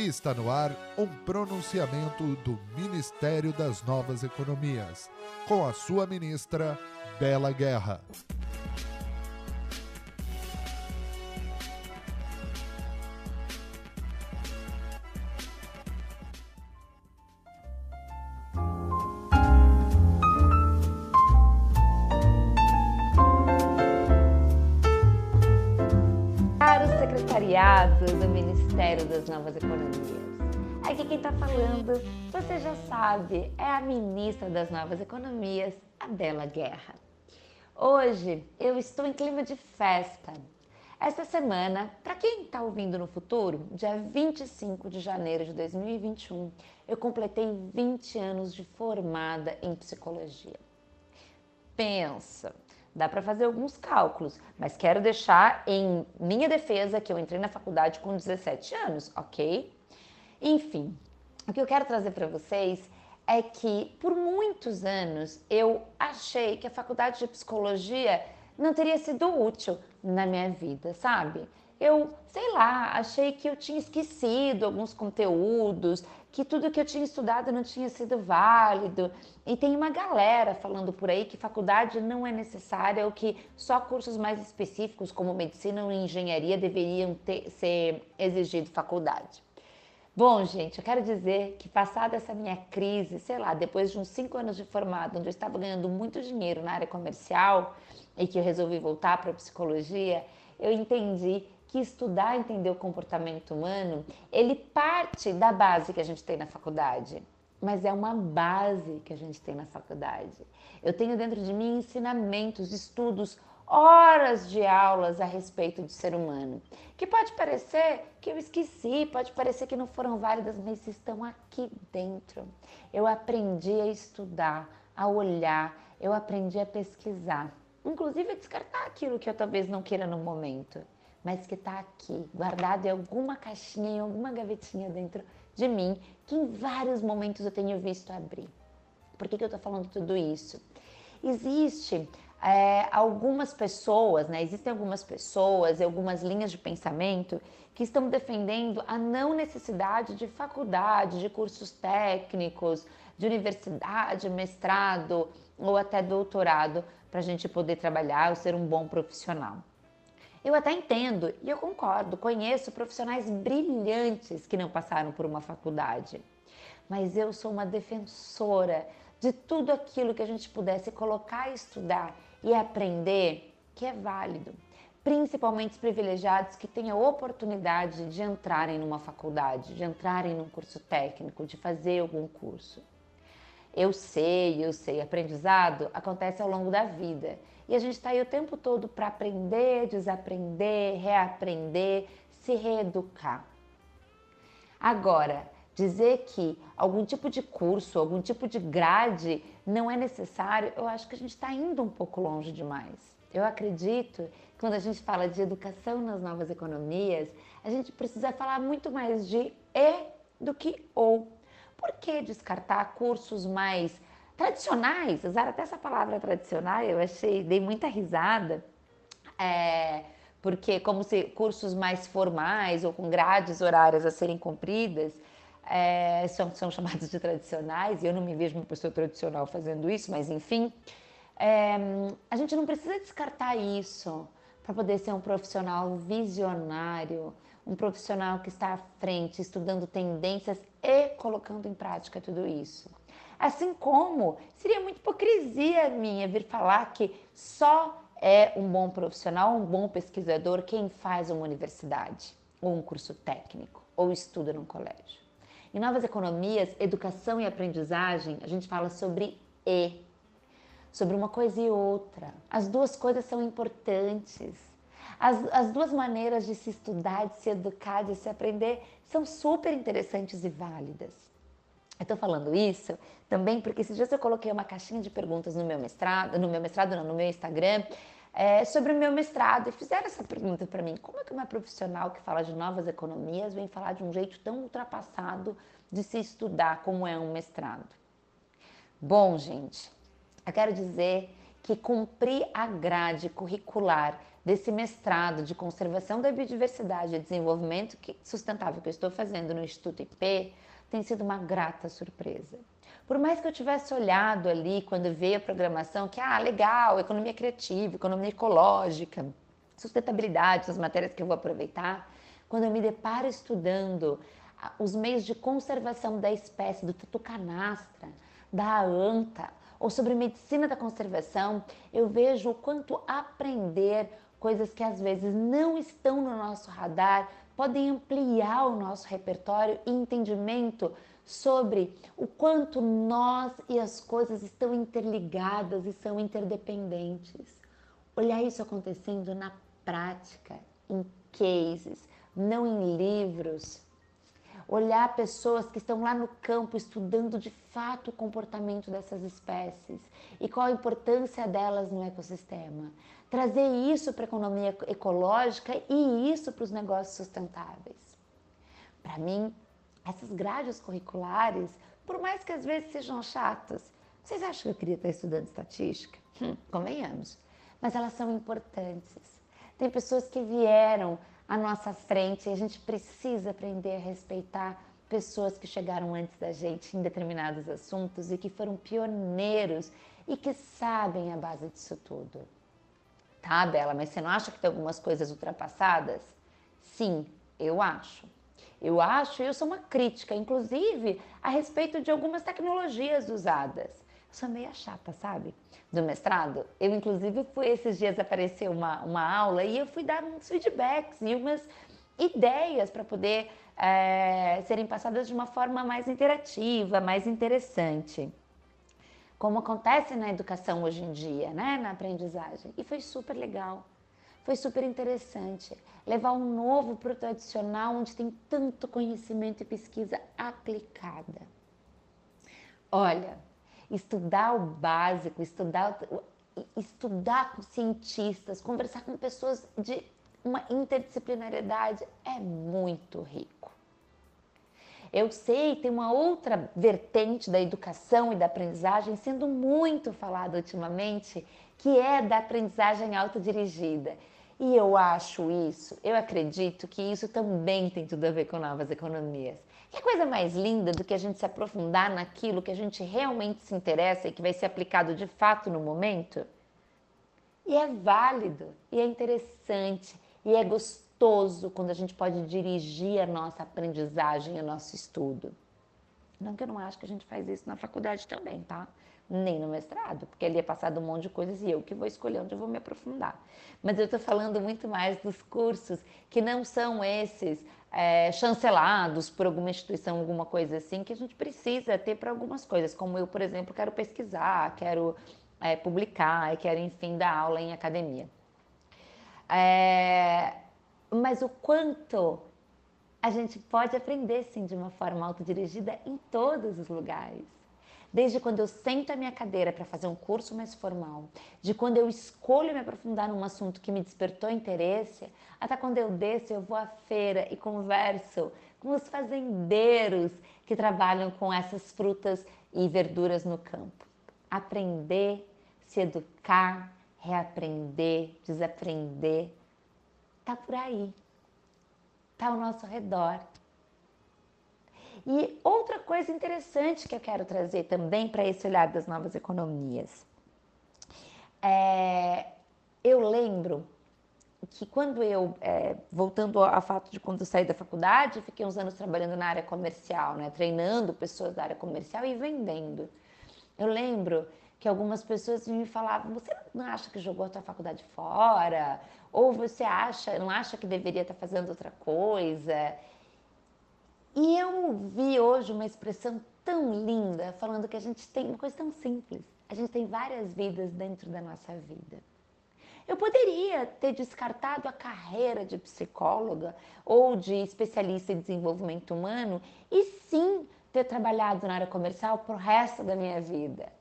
Está no ar um pronunciamento do Ministério das Novas Economias, com a sua ministra, Bela Guerra. Caros secretariados do Ministério das Novas Economias. Aqui quem está falando, você já sabe, é a ministra das Novas Economias, a Bela Guerra. Hoje eu estou em clima de festa. Esta semana, para quem está ouvindo no futuro, dia 25 de janeiro de 2021, eu completei 20 anos de formada em psicologia. Pensa, dá para fazer alguns cálculos, mas quero deixar em minha defesa que eu entrei na faculdade com 17 anos, ok? Enfim, o que eu quero trazer para vocês é que por muitos anos eu achei que a faculdade de psicologia não teria sido útil na minha vida, sabe? Eu, sei lá, achei que eu tinha esquecido alguns conteúdos, que tudo que eu tinha estudado não tinha sido válido. E tem uma galera falando por aí que faculdade não é necessária ou que só cursos mais específicos, como medicina ou engenharia, deveriam ter, ser exigido faculdade. Bom, gente, eu quero dizer que passada essa minha crise, sei lá, depois de uns cinco anos de formado, onde eu estava ganhando muito dinheiro na área comercial e que eu resolvi voltar para a psicologia, eu entendi que estudar entender o comportamento humano, ele parte da base que a gente tem na faculdade, mas é uma base que a gente tem na faculdade. Eu tenho dentro de mim ensinamentos, estudos, horas de aulas a respeito do ser humano, que pode parecer que eu esqueci, pode parecer que não foram válidas, mas estão aqui dentro. Eu aprendi a estudar, a olhar, eu aprendi a pesquisar, inclusive a descartar aquilo que eu talvez não queira no momento mas que está aqui, guardado em alguma caixinha, em alguma gavetinha dentro de mim, que em vários momentos eu tenho visto abrir. Por que, que eu estou falando tudo isso? Existe é, algumas pessoas, né? Existem algumas pessoas e algumas linhas de pensamento que estão defendendo a não necessidade de faculdade, de cursos técnicos, de universidade, mestrado ou até doutorado para a gente poder trabalhar ou ser um bom profissional. Eu até entendo e eu concordo, conheço profissionais brilhantes que não passaram por uma faculdade, mas eu sou uma defensora de tudo aquilo que a gente pudesse colocar estudar e aprender que é válido, principalmente os privilegiados que têm a oportunidade de entrarem numa faculdade, de entrarem num curso técnico, de fazer algum curso. Eu sei, eu sei, aprendizado acontece ao longo da vida e a gente está aí o tempo todo para aprender, desaprender, reaprender, se reeducar. Agora, dizer que algum tipo de curso, algum tipo de grade não é necessário, eu acho que a gente está indo um pouco longe demais. Eu acredito que quando a gente fala de educação nas novas economias, a gente precisa falar muito mais de e do que ou. Por que descartar cursos mais tradicionais, usar até essa palavra tradicional, eu achei, dei muita risada, é, porque como se cursos mais formais ou com grades horárias a serem cumpridas é, são, são chamados de tradicionais, e eu não me vejo uma pessoa tradicional fazendo isso, mas enfim, é, a gente não precisa descartar isso para poder ser um profissional visionário, um profissional que está à frente, estudando tendências e colocando em prática tudo isso. Assim como seria muita hipocrisia minha vir falar que só é um bom profissional, um bom pesquisador quem faz uma universidade, ou um curso técnico, ou estuda num colégio. Em Novas Economias, Educação e Aprendizagem, a gente fala sobre E, sobre uma coisa e outra. As duas coisas são importantes. As, as duas maneiras de se estudar, de se educar, de se aprender são super interessantes e válidas. Eu estou falando isso também porque esses dias eu coloquei uma caixinha de perguntas no meu mestrado, no meu mestrado não, no meu Instagram, é, sobre o meu mestrado e fizeram essa pergunta para mim: como é que uma profissional que fala de novas economias vem falar de um jeito tão ultrapassado de se estudar como é um mestrado? Bom, gente, eu quero dizer que cumprir a grade curricular desse mestrado de conservação da biodiversidade e desenvolvimento sustentável que eu estou fazendo no Instituto IP tem sido uma grata surpresa. Por mais que eu tivesse olhado ali quando veio a programação que ah, legal, economia criativa, economia ecológica, sustentabilidade, as matérias que eu vou aproveitar, quando eu me deparo estudando os meios de conservação da espécie do tatu canastra, da anta, ou sobre medicina da conservação, eu vejo o quanto aprender coisas que às vezes não estão no nosso radar podem ampliar o nosso repertório e entendimento sobre o quanto nós e as coisas estão interligadas e são interdependentes. Olhar isso acontecendo na prática, em cases, não em livros, olhar pessoas que estão lá no campo estudando de fato o comportamento dessas espécies e qual a importância delas no ecossistema. Trazer isso para a economia ecológica e isso para os negócios sustentáveis. Para mim, essas grades curriculares, por mais que às vezes sejam chatas, vocês acham que eu queria estar estudando estatística? Hum, convenhamos. Mas elas são importantes. Tem pessoas que vieram à nossa frente e a gente precisa aprender a respeitar pessoas que chegaram antes da gente em determinados assuntos e que foram pioneiros e que sabem a base disso tudo. Tá, Bela, mas você não acha que tem algumas coisas ultrapassadas? Sim, eu acho. Eu acho, eu sou uma crítica, inclusive, a respeito de algumas tecnologias usadas. Sou meio chata, sabe? do mestrado, eu inclusive fui esses dias aparecer uma, uma aula e eu fui dar uns feedbacks e umas ideias para poder é, serem passadas de uma forma mais interativa, mais interessante. Como acontece na educação hoje em dia, né, na aprendizagem. E foi super legal, foi super interessante. Levar um novo para o tradicional, onde tem tanto conhecimento e pesquisa aplicada. Olha, estudar o básico, estudar, estudar com cientistas, conversar com pessoas de uma interdisciplinariedade é muito rico. Eu sei, tem uma outra vertente da educação e da aprendizagem sendo muito falada ultimamente, que é da aprendizagem autodirigida. E eu acho isso, eu acredito que isso também tem tudo a ver com novas economias. Que coisa mais linda do que a gente se aprofundar naquilo que a gente realmente se interessa e que vai ser aplicado de fato no momento? E é válido, e é interessante, e é gostoso quando a gente pode dirigir a nossa aprendizagem, o nosso estudo. Não que eu não acho que a gente faz isso na faculdade também, tá? Nem no mestrado, porque ali é passado um monte de coisas e eu que vou escolher onde eu vou me aprofundar. Mas eu estou falando muito mais dos cursos que não são esses é, chancelados por alguma instituição, alguma coisa assim, que a gente precisa ter para algumas coisas, como eu, por exemplo, quero pesquisar, quero é, publicar, quero, enfim, dar aula em academia. É, mas o quanto a gente pode aprender, sim, de uma forma autodirigida em todos os lugares. Desde quando eu sento a minha cadeira para fazer um curso mais formal, de quando eu escolho me aprofundar num assunto que me despertou interesse, até quando eu desço, eu vou à feira e converso com os fazendeiros que trabalham com essas frutas e verduras no campo. Aprender, se educar, reaprender, desaprender, tá por aí, tá ao nosso redor. E outra coisa interessante que eu quero trazer também para esse olhar das novas economias. É, eu lembro que quando eu, é, voltando ao fato de quando eu saí da faculdade, fiquei uns anos trabalhando na área comercial, né, treinando pessoas da área comercial e vendendo. Eu lembro que algumas pessoas me falavam: você não acha que jogou a tua faculdade fora? Ou você acha, não acha que deveria estar fazendo outra coisa? E eu ouvi hoje uma expressão tão linda falando que a gente tem uma coisa tão simples. A gente tem várias vidas dentro da nossa vida. Eu poderia ter descartado a carreira de psicóloga ou de especialista em desenvolvimento humano e sim ter trabalhado na área comercial pro resto da minha vida.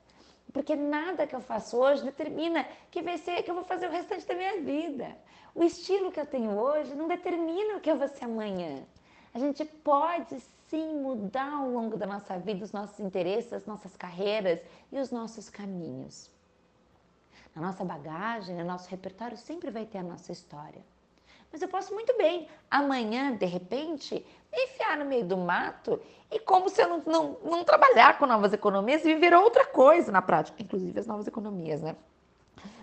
Porque nada que eu faço hoje determina que vai ser que eu vou fazer o restante da minha vida. O estilo que eu tenho hoje não determina o que eu vou ser amanhã. A gente pode sim mudar ao longo da nossa vida os nossos interesses, as nossas carreiras e os nossos caminhos. na nossa bagagem, no nosso repertório, sempre vai ter a nossa história. Mas eu posso muito bem, amanhã, de repente, me enfiar no meio do mato e, como se eu não, não, não trabalhar com novas economias, viver outra coisa na prática, inclusive as novas economias, né?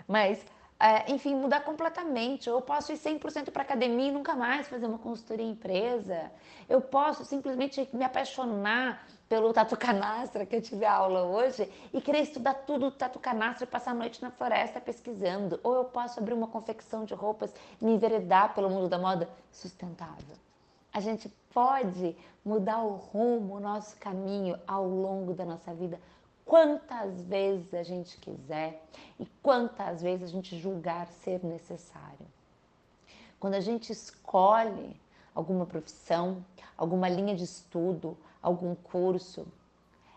Mas é, enfim, mudar completamente. Eu posso ir 100% para academia e nunca mais fazer uma consultoria em empresa. Eu posso simplesmente me apaixonar pelo tatu canastra que eu tive aula hoje e querer estudar tudo do tatu canastra e passar a noite na floresta pesquisando. Ou eu posso abrir uma confecção de roupas e me enveredar pelo mundo da moda sustentável. A gente pode mudar o rumo, o nosso caminho ao longo da nossa vida quantas vezes a gente quiser e quantas vezes a gente julgar ser necessário. Quando a gente escolhe alguma profissão, alguma linha de estudo, algum curso,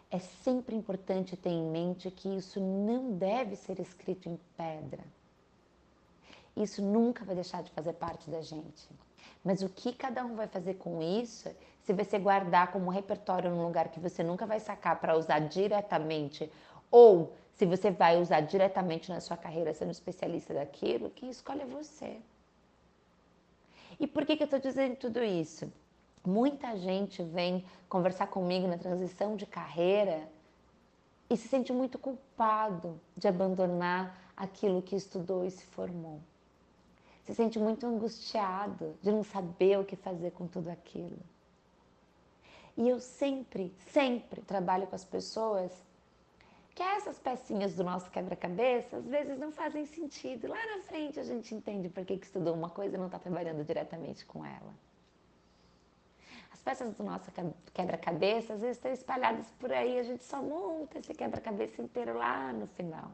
é sempre importante ter em mente que isso não deve ser escrito em pedra. Isso nunca vai deixar de fazer parte da gente. Mas o que cada um vai fazer com isso se você guardar como repertório num lugar que você nunca vai sacar para usar diretamente, ou se você vai usar diretamente na sua carreira sendo especialista daquilo, quem escolhe é você. E por que, que eu estou dizendo tudo isso? Muita gente vem conversar comigo na transição de carreira e se sente muito culpado de abandonar aquilo que estudou e se formou. Se sente muito angustiado de não saber o que fazer com tudo aquilo. E eu sempre, sempre trabalho com as pessoas que essas pecinhas do nosso quebra-cabeça às vezes não fazem sentido. Lá na frente a gente entende por que, que estudou uma coisa e não está trabalhando diretamente com ela. As peças do nosso quebra-cabeça às vezes estão espalhadas por aí, a gente só monta esse quebra-cabeça inteiro lá no final.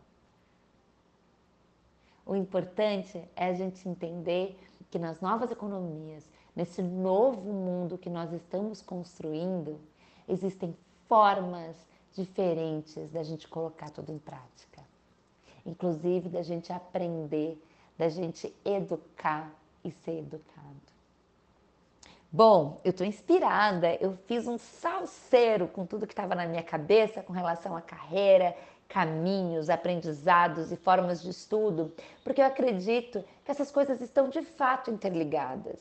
O importante é a gente entender que nas novas economias, nesse novo mundo que nós estamos construindo, existem formas diferentes da gente colocar tudo em prática. Inclusive da gente aprender, da gente educar e ser educado. Bom, eu estou inspirada, eu fiz um salseiro com tudo que estava na minha cabeça com relação à carreira, caminhos, aprendizados e formas de estudo, porque eu acredito que essas coisas estão de fato interligadas.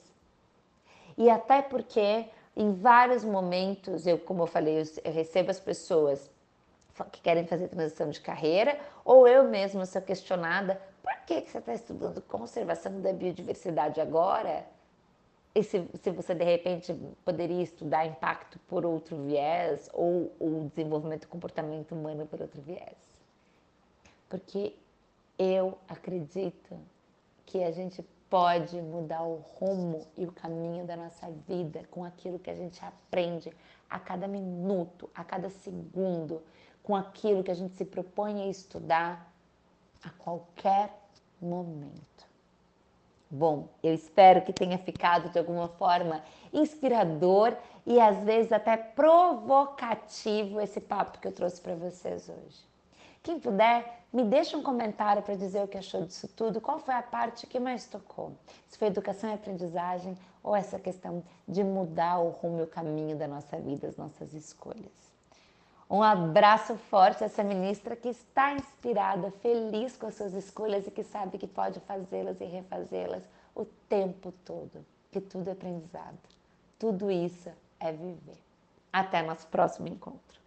E até porque em vários momentos, eu, como eu falei, eu, recebo as pessoas que querem fazer transição de carreira, ou eu mesma sou questionada, por que, que você está estudando conservação da biodiversidade agora? E se, se, você de repente poderia estudar impacto por outro viés ou o desenvolvimento do comportamento humano por outro viés? Porque eu acredito que a gente pode mudar o rumo e o caminho da nossa vida com aquilo que a gente aprende a cada minuto, a cada segundo, com aquilo que a gente se propõe a estudar a qualquer momento. Bom, eu espero que tenha ficado de alguma forma inspirador e às vezes até provocativo esse papo que eu trouxe para vocês hoje. Quem puder, me deixa um comentário para dizer o que achou disso tudo, qual foi a parte que mais tocou. Se foi educação e aprendizagem ou essa questão de mudar o rumo e o caminho da nossa vida, as nossas escolhas. Um abraço forte a essa ministra que está inspirada, feliz com as suas escolhas e que sabe que pode fazê-las e refazê-las o tempo todo. Que tudo é aprendizado. Tudo isso é viver. Até nosso próximo encontro.